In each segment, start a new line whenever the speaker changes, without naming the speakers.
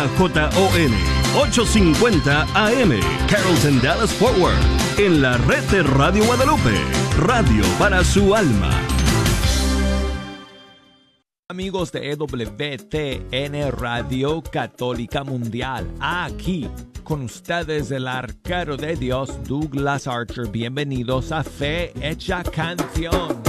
KJON 850 AM Carrollton Dallas Forward en la red de Radio Guadalupe, radio para su alma.
Amigos de EWTN Radio Católica Mundial, aquí con ustedes el arquero de Dios Douglas Archer. Bienvenidos a Fe Hecha Canción.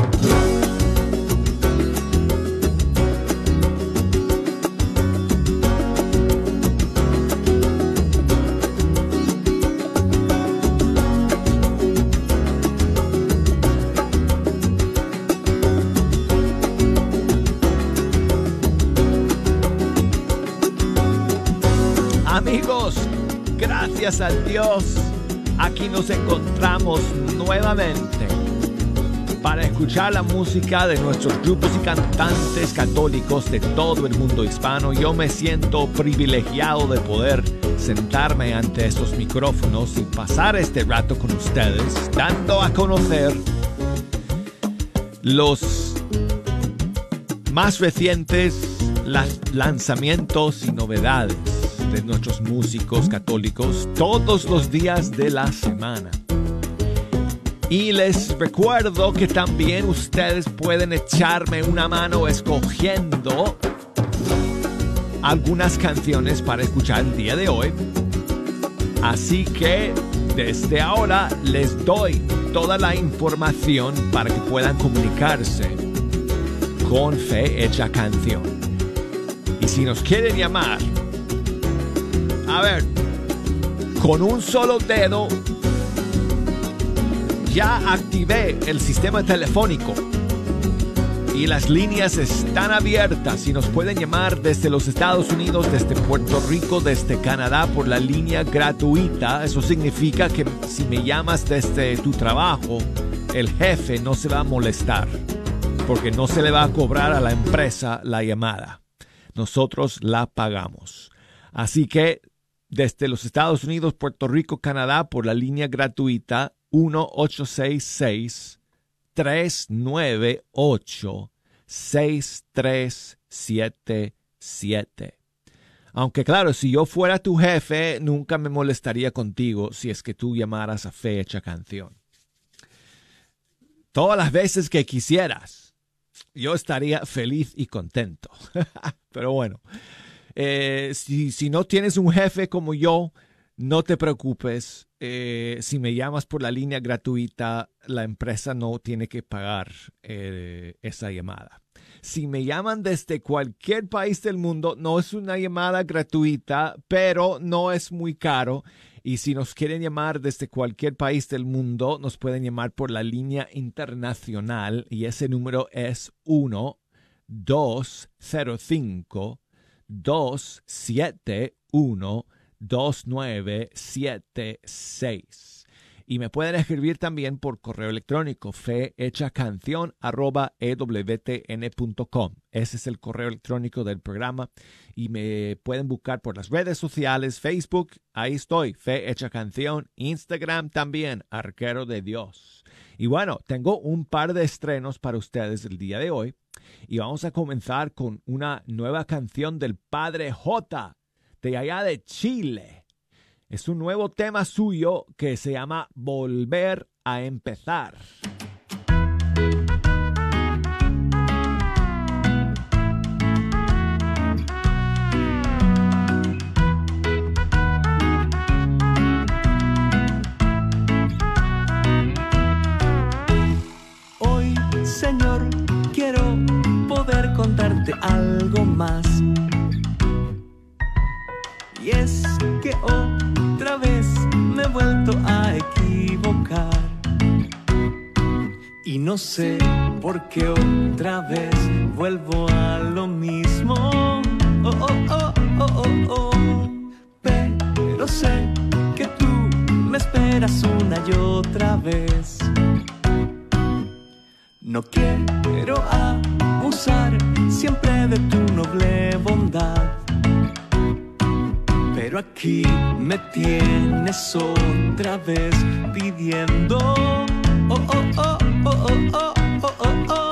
Gracias a Dios, aquí nos encontramos nuevamente para escuchar la música de nuestros grupos y cantantes católicos de todo el mundo hispano. Yo me siento privilegiado de poder sentarme ante estos micrófonos y pasar este rato con ustedes, dando a conocer los más recientes lanzamientos y novedades de nuestros músicos católicos todos los días de la semana. Y les recuerdo que también ustedes pueden echarme una mano escogiendo algunas canciones para escuchar el día de hoy. Así que desde ahora les doy toda la información para que puedan comunicarse con Fe Hecha Canción. Y si nos quieren llamar, a ver, con un solo dedo ya activé el sistema telefónico y las líneas están abiertas y nos pueden llamar desde los Estados Unidos, desde Puerto Rico, desde Canadá por la línea gratuita. Eso significa que si me llamas desde tu trabajo, el jefe no se va a molestar porque no se le va a cobrar a la empresa la llamada. Nosotros la pagamos. Así que desde los Estados Unidos, Puerto Rico, Canadá, por la línea gratuita 1-866-398-6377. Aunque claro, si yo fuera tu jefe, nunca me molestaría contigo si es que tú llamaras a fecha canción. Todas las veces que quisieras, yo estaría feliz y contento. Pero bueno, eh, si, no tienes un jefe como yo, no te preocupes. Eh, si me llamas por la línea gratuita, la empresa no tiene que pagar eh, esa llamada. Si me llaman desde cualquier país del mundo, no es una llamada gratuita, pero no es muy caro. Y si nos quieren llamar desde cualquier país del mundo, nos pueden llamar por la línea internacional y ese número es 1 205 271 2976. Y me pueden escribir también por correo electrónico fehechacancion.ewtn.com. Ese es el correo electrónico del programa. Y me pueden buscar por las redes sociales, Facebook, ahí estoy, Fe Hecha Canción, Instagram también, Arquero de Dios. Y bueno, tengo un par de estrenos para ustedes el día de hoy. Y vamos a comenzar con una nueva canción del Padre J de allá de Chile. Es un nuevo tema suyo que se llama Volver a empezar.
Algo más. Y es que otra vez me he vuelto a equivocar. Y no sé por qué otra vez vuelvo a lo mismo. Oh, oh, oh, oh, oh, oh. Pero sé que tú me esperas una y otra vez. No quiero siempre de tu noble bondad. Pero aquí me tienes otra vez pidiendo. Oh, oh, oh, oh, oh, oh, oh, oh,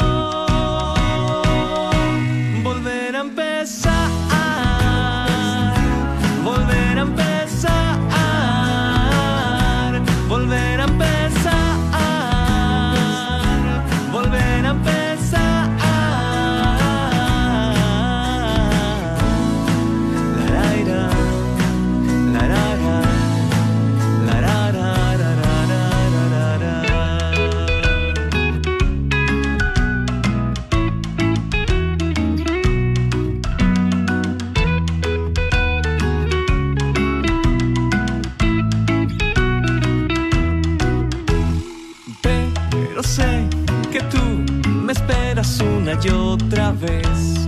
que tú me esperas una y otra vez.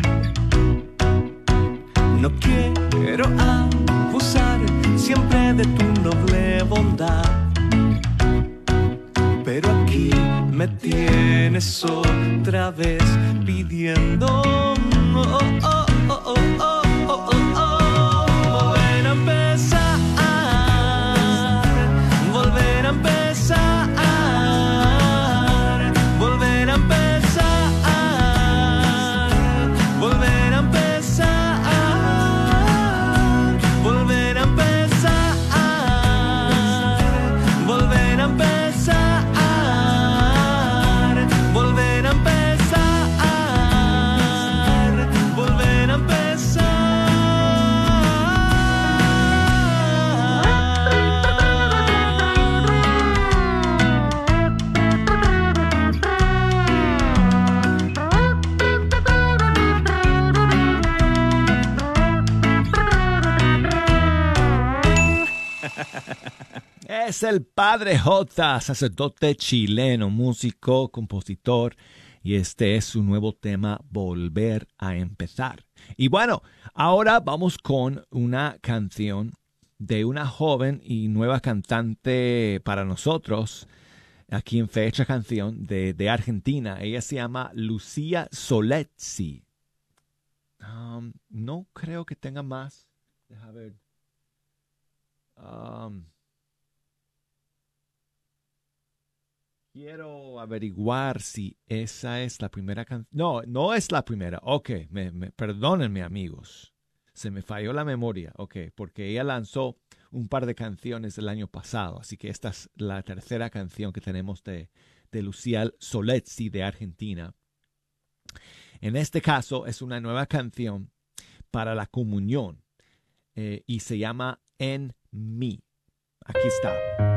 No quiero abusar siempre de tu noble bondad, pero aquí me tienes otra vez pidiendo.
Es el Padre J, sacerdote chileno, músico, compositor, y este es su nuevo tema, Volver a empezar. Y bueno, ahora vamos con una canción de una joven y nueva cantante para nosotros, aquí en Fecha Canción, de, Argentina. Ella se llama Lucía Soletzi. Um, no creo que tenga más. Deja ver. Um, Quiero averiguar si esa es la primera canción. No, no es la primera. Ok, me, me- perdónenme amigos. Se me falló la memoria. Ok, porque ella lanzó un par de canciones el año pasado. Así que esta es la tercera canción que tenemos de, de Lucía de Argentina. En este caso es una nueva canción para la comunión eh, y se llama En mí. Aquí está.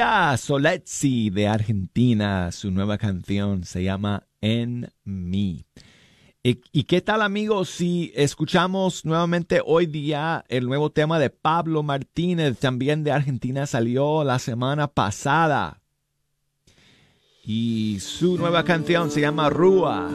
Soletzi de Argentina, su nueva canción se llama En mí. ¿Y, y qué tal amigos si escuchamos nuevamente hoy día el nuevo tema de Pablo Martínez, también de Argentina, salió la semana pasada? Y su nueva canción se llama Rúa.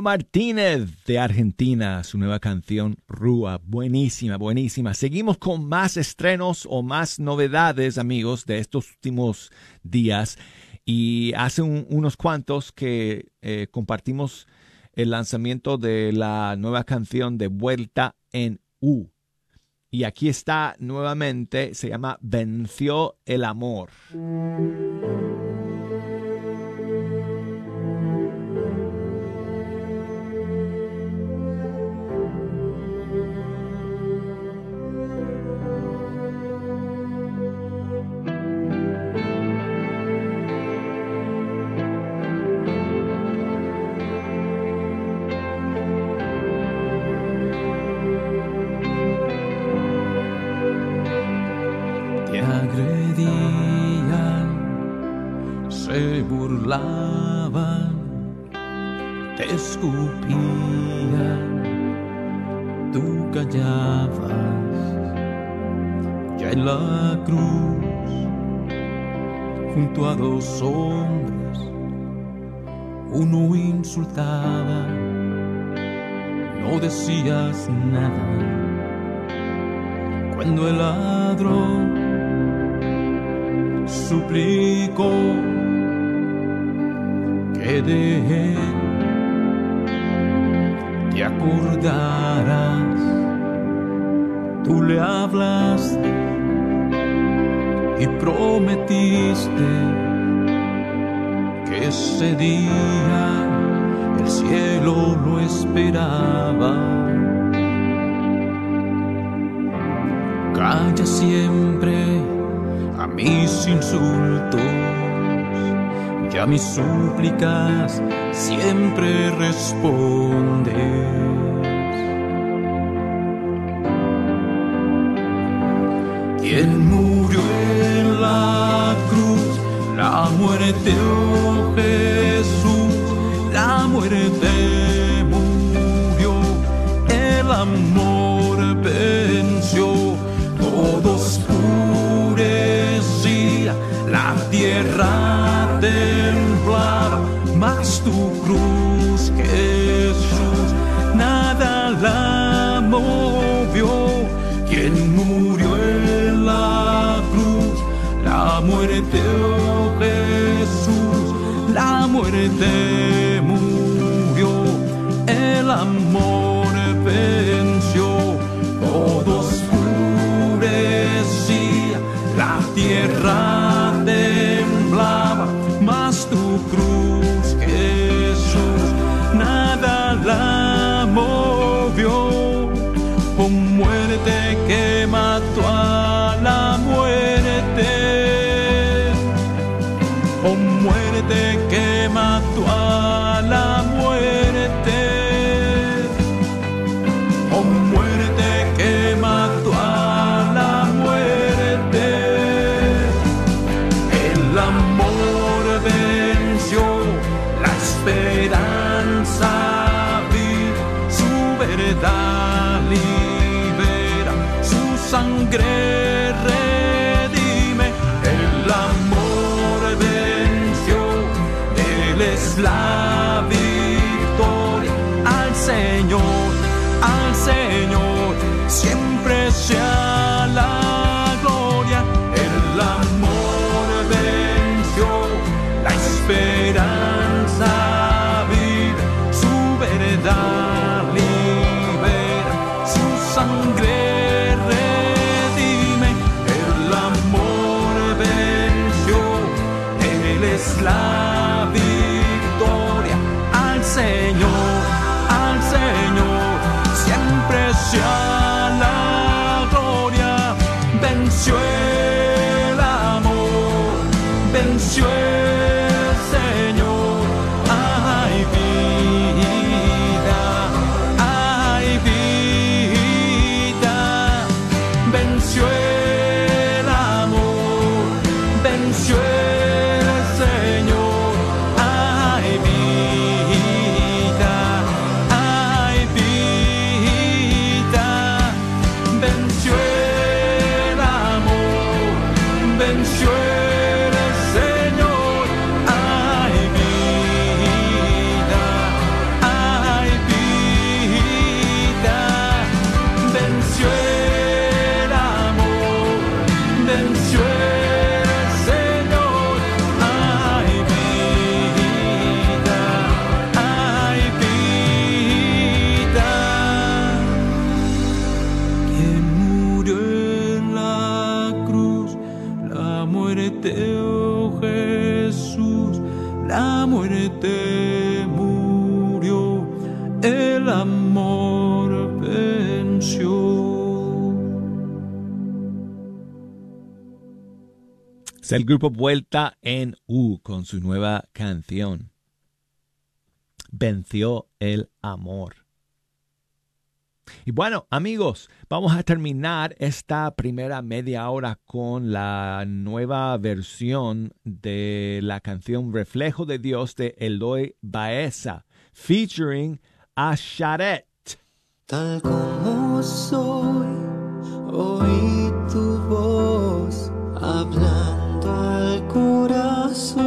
Martínez de Argentina, su nueva canción Rúa, buenísima, buenísima. Seguimos con más estrenos o más novedades, amigos, de estos últimos días. Y hace un- unos cuantos que eh, compartimos el lanzamiento de la nueva canción de Vuelta en U.
Y aquí está nuevamente, se llama Venció el amor.
Te escupían, tú callabas, ya en la cruz, junto a dos hombres, uno insultaba, no decías nada. Cuando el ladrón suplicó que de él te acordarás, tú le hablaste y prometiste que ese día el cielo lo esperaba. calla siempre a mis insultos a mis súplicas siempre respondes. Quien murió en la cruz, la muerte, oh Jesús, la muerte murió, el amor venció. Todo oscurecía, la tierra tu cruz, Jesús, nada la movió. Quien murió en la cruz, la muerte, oh Jesús, la muerte él El
grupo Vuelta en U con su nueva canción. Venció el amor. Y bueno, amigos, vamos a terminar esta primera media hora con la nueva versión de la canción Reflejo de Dios de Eloy Baeza, featuring a Charet.
Tal como soy, oí tu voz hablar corazón.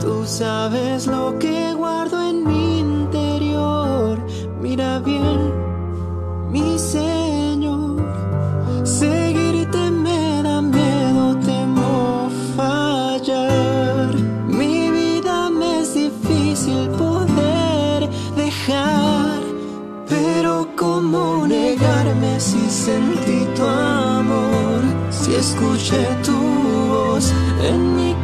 Tú sabes lo que guardo en mi interior. Mira bien, mi Señor. Seguirte me da miedo, temo fallar. Mi vida me es difícil poder dejar. Pero cómo negarme si sentir escuché tu voz en mi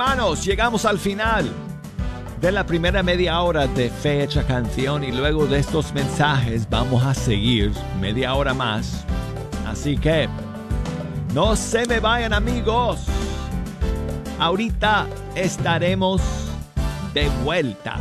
hermanos, llegamos al final de la primera media hora de Fecha Canción y luego de estos mensajes vamos a seguir media hora más. Así que no se me vayan amigos. Ahorita estaremos de vuelta.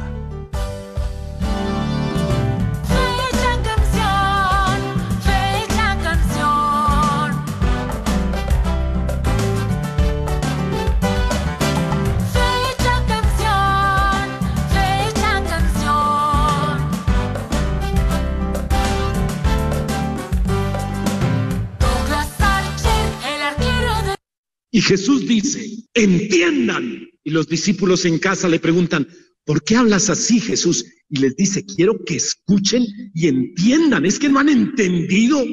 Y Jesús dice, entiendan. Y los discípulos en casa le preguntan, ¿por qué hablas así, Jesús? Y les dice, quiero que escuchen y entiendan. Es que no han entendido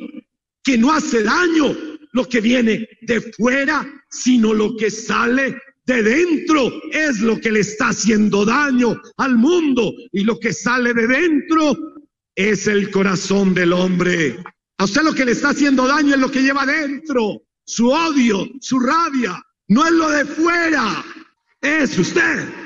que no hace daño lo que viene de fuera, sino lo que sale de dentro es lo que le está haciendo daño al mundo. Y lo que sale de dentro es el corazón del hombre. A usted lo que le está haciendo daño es lo que lleva dentro, su odio, su rabia, no es lo de fuera, es usted.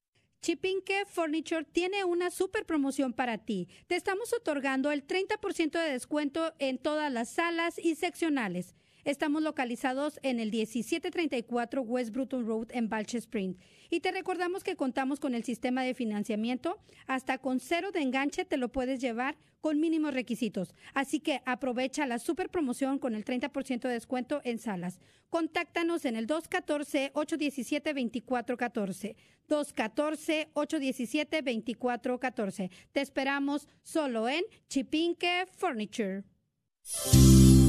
Chipinque Furniture tiene una super promoción para ti. Te estamos otorgando el 30% de descuento en todas las salas y seccionales. Estamos localizados en el 1734 West Bruton Road en Balch Spring. Y te recordamos que contamos con el sistema de financiamiento. Hasta con cero de enganche te lo puedes llevar con mínimos requisitos. Así que aprovecha la super promoción con el 30% de descuento en salas. Contáctanos en el 214-817-2414. 214-817-2414. Te esperamos solo en Chipinque Furniture.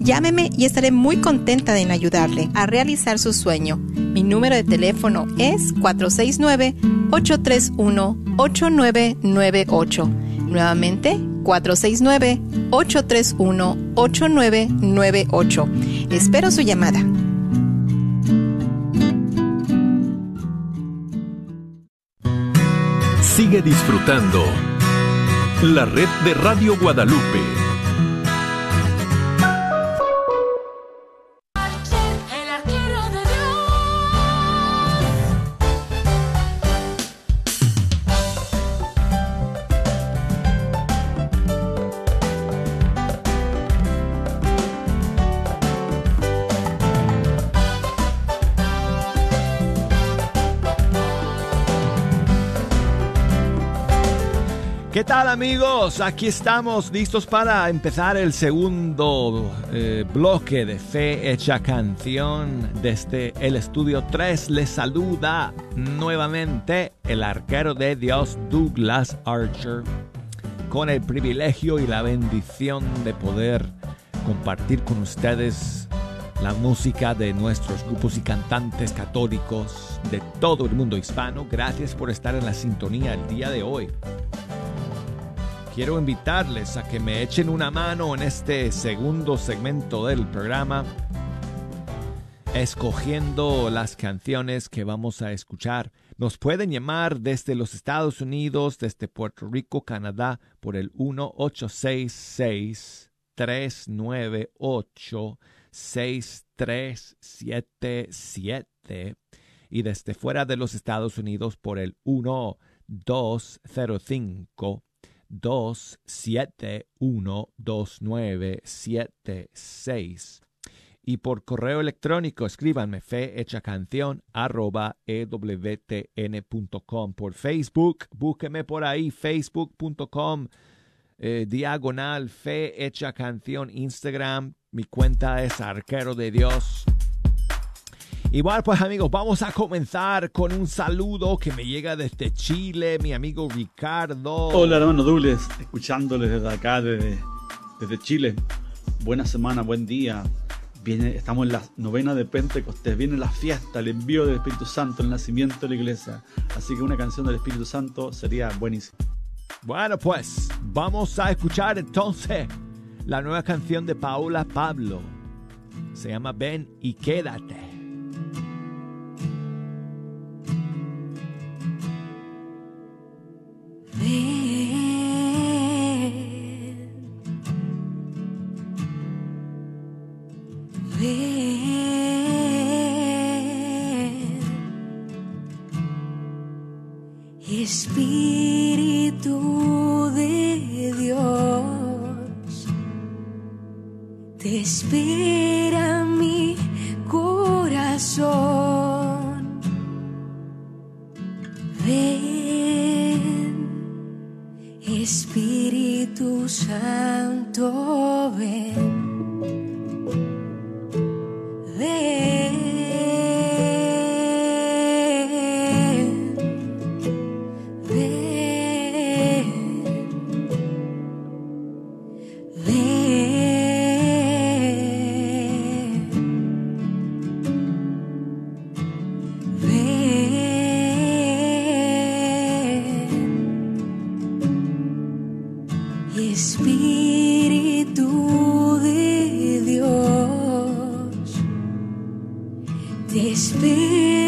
Llámeme y estaré muy contenta en ayudarle a realizar su sueño. Mi número de teléfono es 469-831-8998. Nuevamente, 469-831-8998. Espero su llamada.
Sigue disfrutando la red de Radio Guadalupe.
Aquí estamos listos para empezar el segundo eh, bloque de Fe Hecha Canción desde el estudio 3. Les saluda nuevamente el arquero de Dios Douglas Archer con el privilegio y la bendición de poder compartir con ustedes la música de nuestros grupos y cantantes católicos de todo el mundo hispano. Gracias por estar en la sintonía el día de hoy quiero invitarles a que me echen una mano en este segundo segmento del programa, escogiendo las canciones que vamos a escuchar Nos pueden llamar desde los Estados Unidos, desde Puerto Rico, Canadá, por el 1-866-398-6377 y desde fuera de los Estados Unidos por el 1-205. 271-2976. Y por correo electrónico escríbanme canción arroba ewtn.com. Por Facebook, búsqueme por ahí, facebook.com eh, diagonal fe canción. Instagram, mi cuenta es arquero de Dios. Igual pues amigos, vamos a comenzar con un saludo que me llega desde Chile, mi amigo Ricardo.
Hola hermano Douglas, escuchándoles desde acá, desde, desde Chile. Buena semana, buen día. Viene, estamos en la novena de Pentecostés, viene la fiesta, el envío del Espíritu Santo, el nacimiento de la iglesia. Así que una canción del Espíritu Santo sería buenísima.
Bueno pues, vamos a escuchar entonces la nueva canción de Paula Pablo. Se llama Ven y quédate.
Te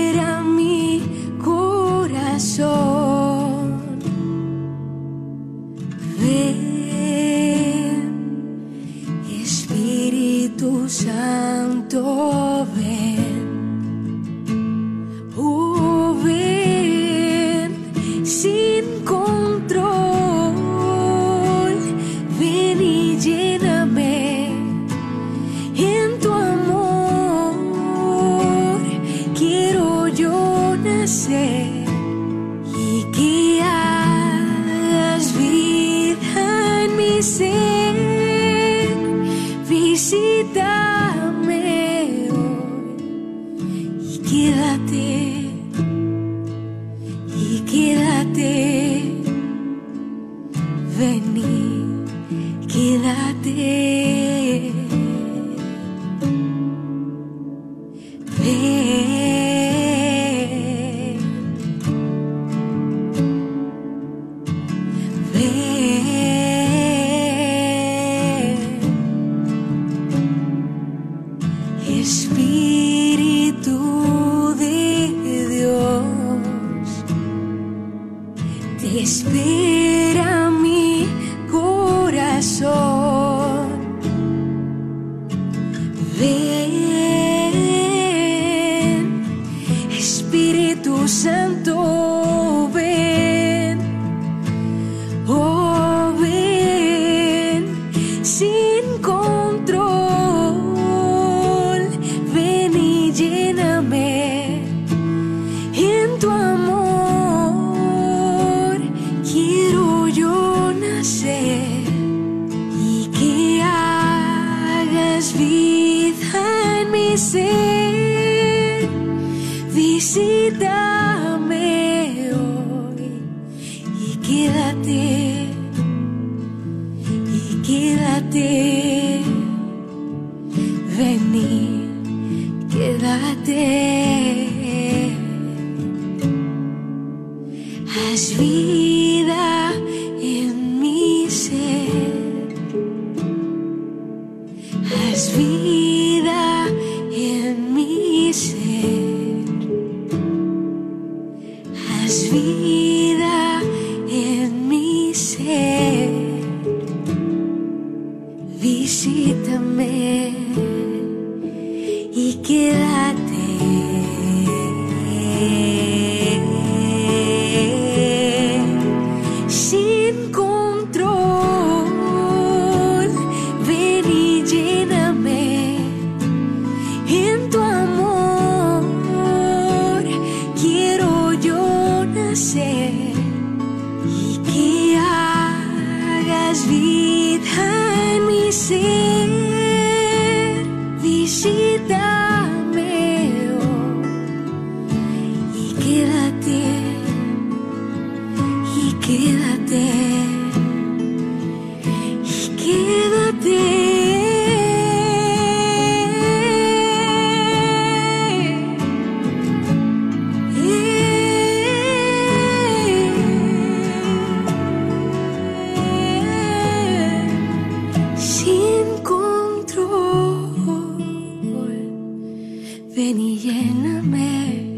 ven y lléname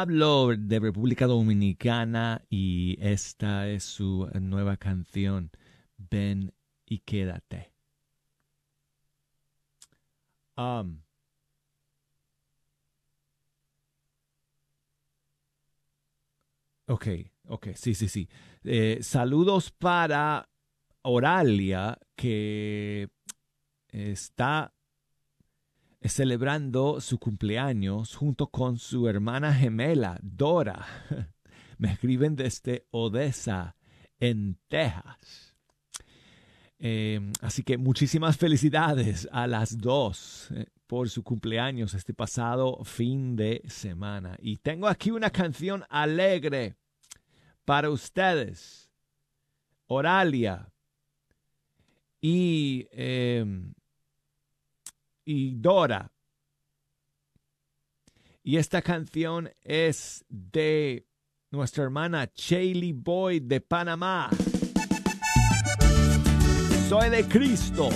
Pablo de República Dominicana y esta es su nueva canción, Ven y quédate. Um, ok, ok, sí, sí, sí. Eh, saludos para Oralia que está celebrando su cumpleaños junto con su hermana gemela, Dora. Me escriben desde Odessa, en Texas. Eh, así que muchísimas felicidades a las dos eh, por su cumpleaños este pasado fin de semana. Y tengo aquí una canción alegre para ustedes. Oralia y eh, y Dora. Y esta canción es de nuestra hermana Chaley Boyd de Panamá. Soy de Cristo.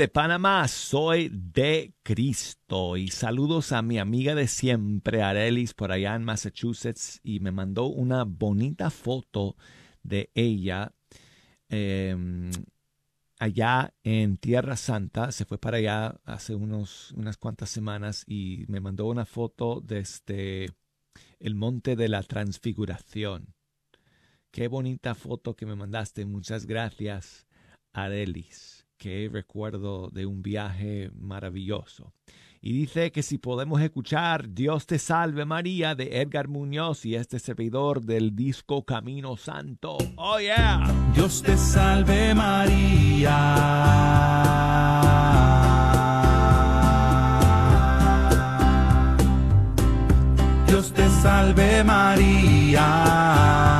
De
Panamá, soy de Cristo. Y saludos a mi amiga de siempre, Arelis, por allá en Massachusetts. Y me mandó una bonita foto de ella em, allá en Tierra Santa. Se fue para allá hace unos, unas cuantas semanas y me mandó una foto desde el Monte de la Transfiguración. Qué bonita foto que me mandaste. Muchas gracias, Arelis qué recuerdo de un viaje maravilloso. Y dice que si podemos escuchar Dios te salve María de Edgar Muñoz y este servidor del disco Camino Santo. Oh yeah.
Dios te salve María. Dios te salve María.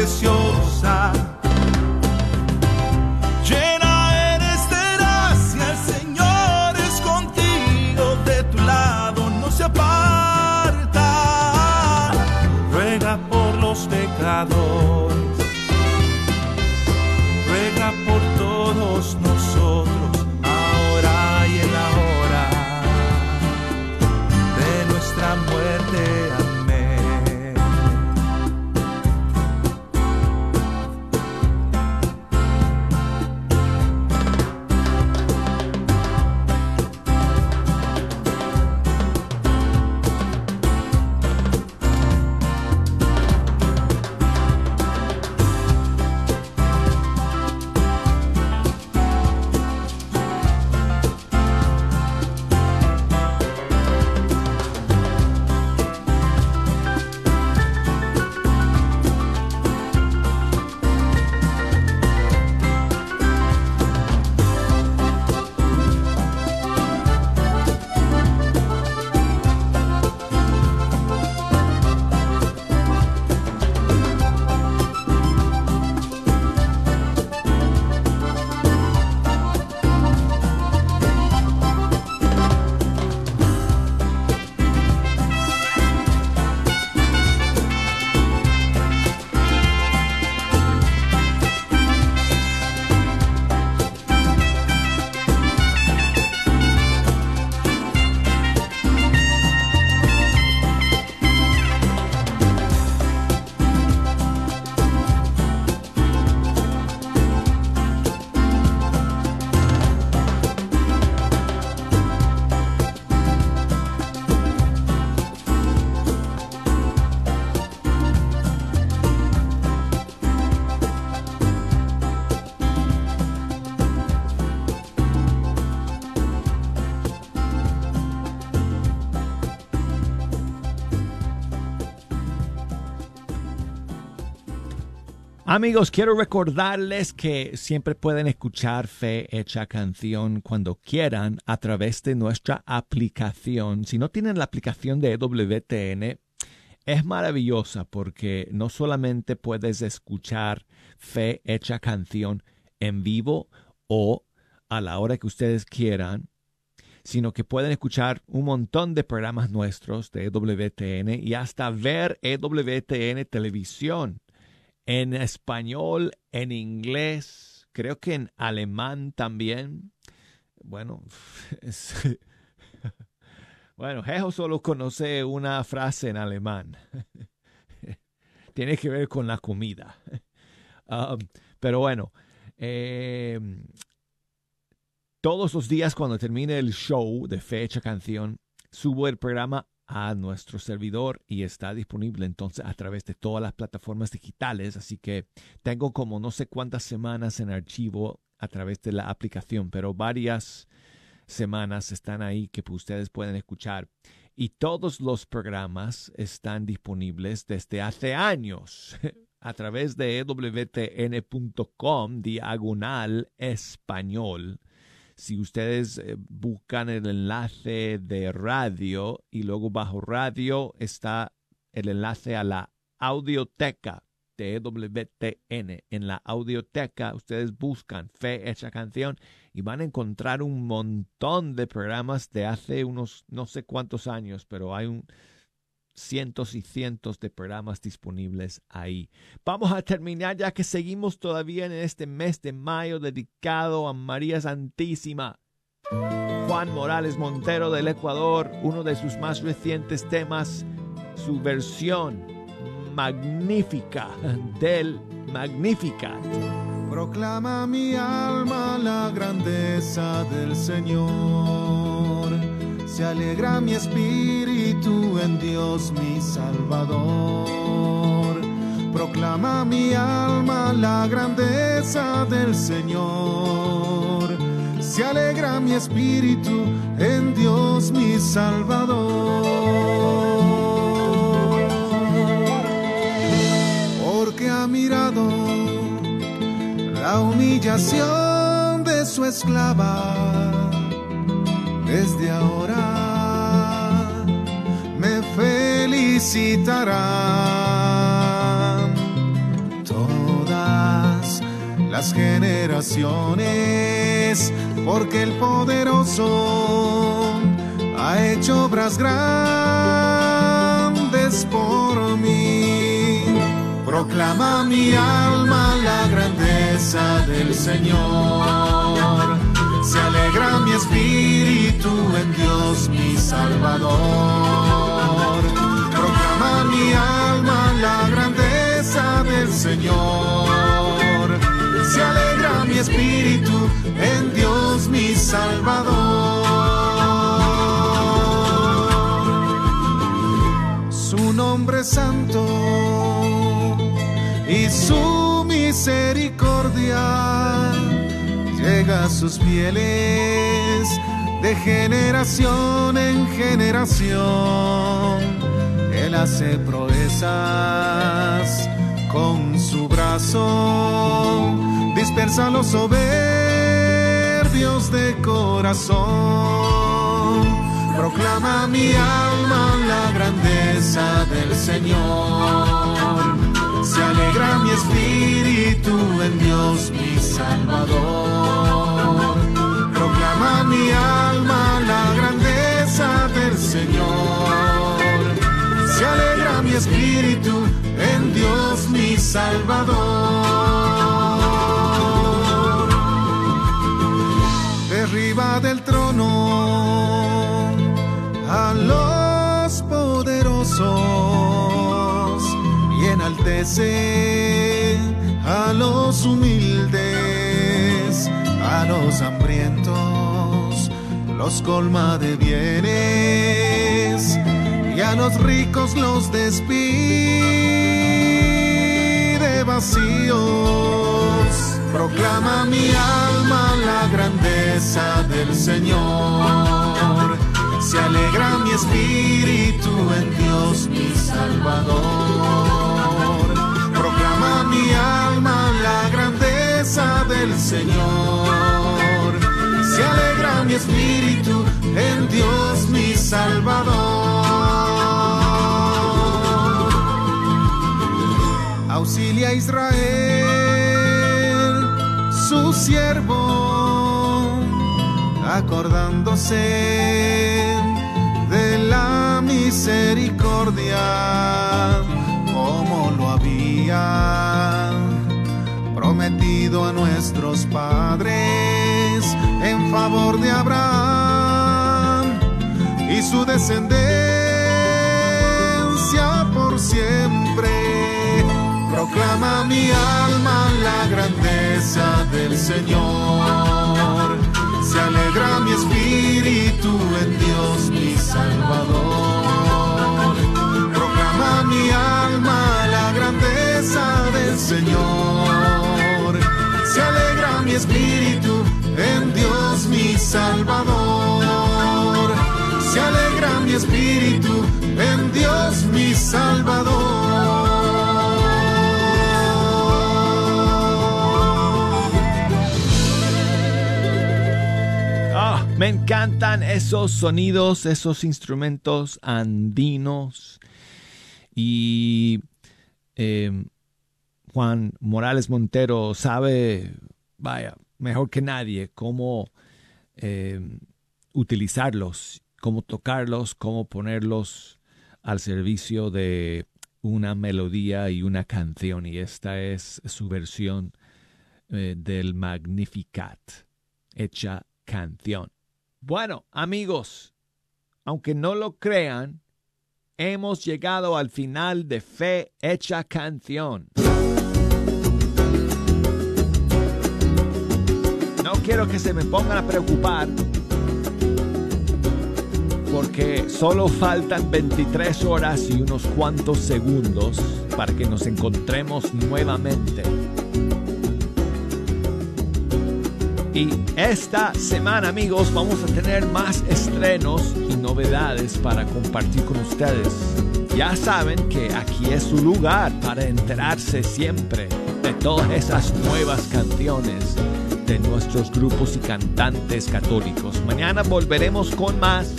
preciosa.
Amigos, quiero recordarles que siempre pueden escuchar Fe Hecha Canción cuando quieran a través de nuestra aplicación. Si no tienen la aplicación de EWTN, es maravillosa porque no solamente puedes escuchar Fe Hecha Canción en vivo o a la hora que ustedes quieran, sino que pueden escuchar un montón de programas nuestros de EWTN y hasta ver EWTN televisión en español, en inglés, creo que en alemán también. Bueno, bueno, Jejo solo conoce una frase en alemán. Tiene que ver con la comida. Um, pero bueno, eh, todos los días cuando termine el show de fecha canción, subo el programa a nuestro servidor y está disponible entonces a través de todas las plataformas digitales. Así que tengo como no sé cuántas semanas en archivo a través de la aplicación, pero varias semanas están ahí que ustedes pueden escuchar. Y todos los programas están disponibles desde hace años a través de ewtn.com diagonal español si ustedes eh, buscan el enlace de radio y luego bajo radio está el enlace a la audioteca de EWTN. En la audioteca ustedes buscan Fe Hecha Canción y van a encontrar un montón de programas de hace unos no sé cuántos años, pero hay un, cientos y cientos de programas disponibles ahí. Vamos a terminar ya que seguimos todavía en este mes de mayo dedicado a María Santísima. Juan Morales Montero del Ecuador, uno de sus más recientes temas, su versión magnífica del Magnificat.
Proclama mi alma la grandeza del Señor se alegra mi espíritu en Dios mi Salvador. Proclama mi alma la grandeza del Señor. Se alegra mi espíritu en Dios mi Salvador. Porque ha mirado la humillación de su esclava desde ahora me felicitarán todas las generaciones, porque el poderoso ha hecho obras grandes por mí. Proclama mi alma la grandeza del Señor se alegra mi espíritu en Dios mi Salvador. Proclama mi alma la grandeza del Señor. Se alegra mi espíritu en Dios mi Salvador. Su nombre santo y su misericordia sus fieles de generación en generación. Él hace proezas con su brazo, dispersa los soberbios de corazón. Proclama mi alma la grandeza del Señor se alegra mi espíritu en Dios mi Salvador. Proclama mi alma la grandeza del Señor. Se alegra mi espíritu en Dios mi Salvador. Derriba del trono a los poderosos a los humildes, a los hambrientos, los colma de bienes y a los ricos los despide vacíos. Proclama mi alma la grandeza del Señor. Se alegra mi espíritu en Dios mi Salvador mi alma grandeza del Señor. Se alegra mi espíritu en Dios mi Salvador. Auxilia a Israel, su siervo, acordándose de la misericordia como lo había a nuestros padres en favor de Abraham y su descendencia por siempre. Proclama mi alma la grandeza del Señor. Se alegra mi espíritu en Dios mi Salvador. Proclama mi alma la grandeza del Señor. Mi espíritu en Dios mi Salvador. Se alegra mi espíritu en Dios mi Salvador.
Ah, me encantan esos sonidos, esos instrumentos andinos. Y eh, Juan Morales Montero sabe, vaya, mejor que nadie cómo eh, utilizarlos, cómo tocarlos, cómo ponerlos al servicio de una melodía y una canción. Y esta es su versión eh, del Magnificat, hecha canción. Bueno, amigos, aunque no lo crean, hemos llegado al final de Fe Hecha Canción. Quiero que se me pongan a preocupar porque solo faltan 23 horas y unos cuantos segundos para que nos encontremos nuevamente. Y esta semana, amigos, vamos a tener más estrenos y novedades para compartir con ustedes. Ya saben que aquí es su lugar para enterarse siempre de todas esas nuevas canciones de nuestros grupos y cantantes católicos. Mañana volveremos con más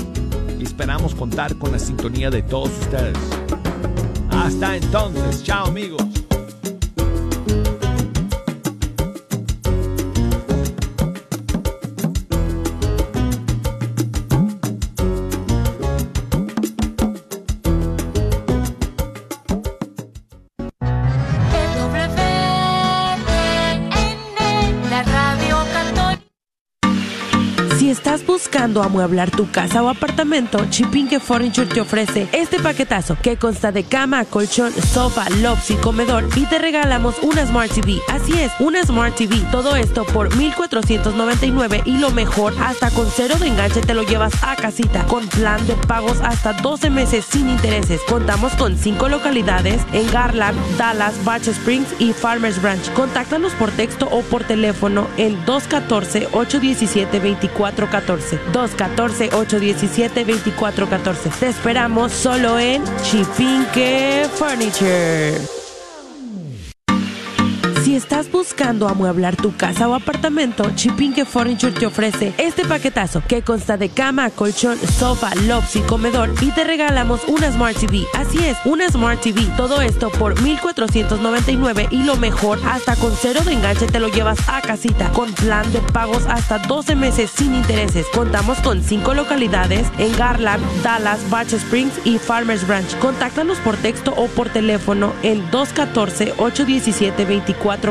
y esperamos contar con la sintonía de todos ustedes. Hasta entonces, chao amigos.
Buscando amueblar tu casa o apartamento, Chipinque Furniture te ofrece este paquetazo que consta de cama, colchón, sofá, lofts y comedor y te regalamos una Smart TV. Así es, una Smart TV. Todo esto por 1499 y lo mejor, hasta con cero de enganche te lo llevas a casita con plan de pagos hasta 12 meses sin intereses. Contamos con 5 localidades en Garland, Dallas, Batch Springs y Farmers Branch. Contáctanos por texto o por teléfono en 214-817-2414. 214-817-2414. Te esperamos solo en Chipinque Furniture. Estás buscando amueblar tu casa o apartamento, Chipinque Furniture te ofrece este paquetazo que consta de cama, colchón, sofá, lofts y comedor y te regalamos una Smart TV. Así es, una Smart TV. Todo esto por 1499 y lo mejor, hasta con cero de enganche te lo llevas a casita con plan de pagos hasta 12 meses sin intereses. Contamos con 5 localidades en Garland, Dallas, Batch Springs y Farmers Branch. Contáctanos por texto o por teléfono en 214 817 24 2414.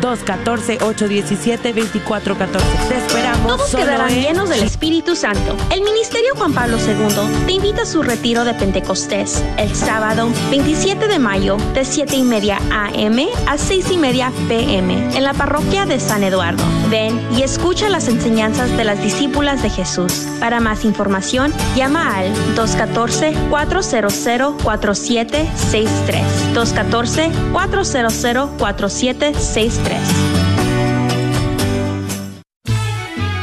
214-817-2414. Te esperamos.
Todos
solo
quedarán
en
llenos del Espíritu Santo. El Ministerio Juan Pablo II te invita a su retiro de Pentecostés el sábado 27 de mayo de 7 y media AM a 6 y media PM en la parroquia de San Eduardo. Ven y escucha las enseñanzas de las discípulas de Jesús. Para más información, llama al 214-400-4763. 214-400-4763. 30 sem.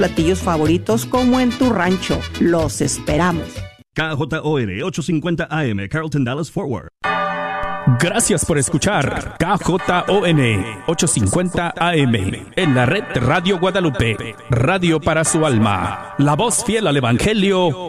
platillos favoritos como en tu rancho. Los esperamos.
KJOR 850 AM, Carlton Dallas Forward.
Gracias por escuchar KJON 850 AM en la red Radio Guadalupe, radio para su alma, la voz fiel al Evangelio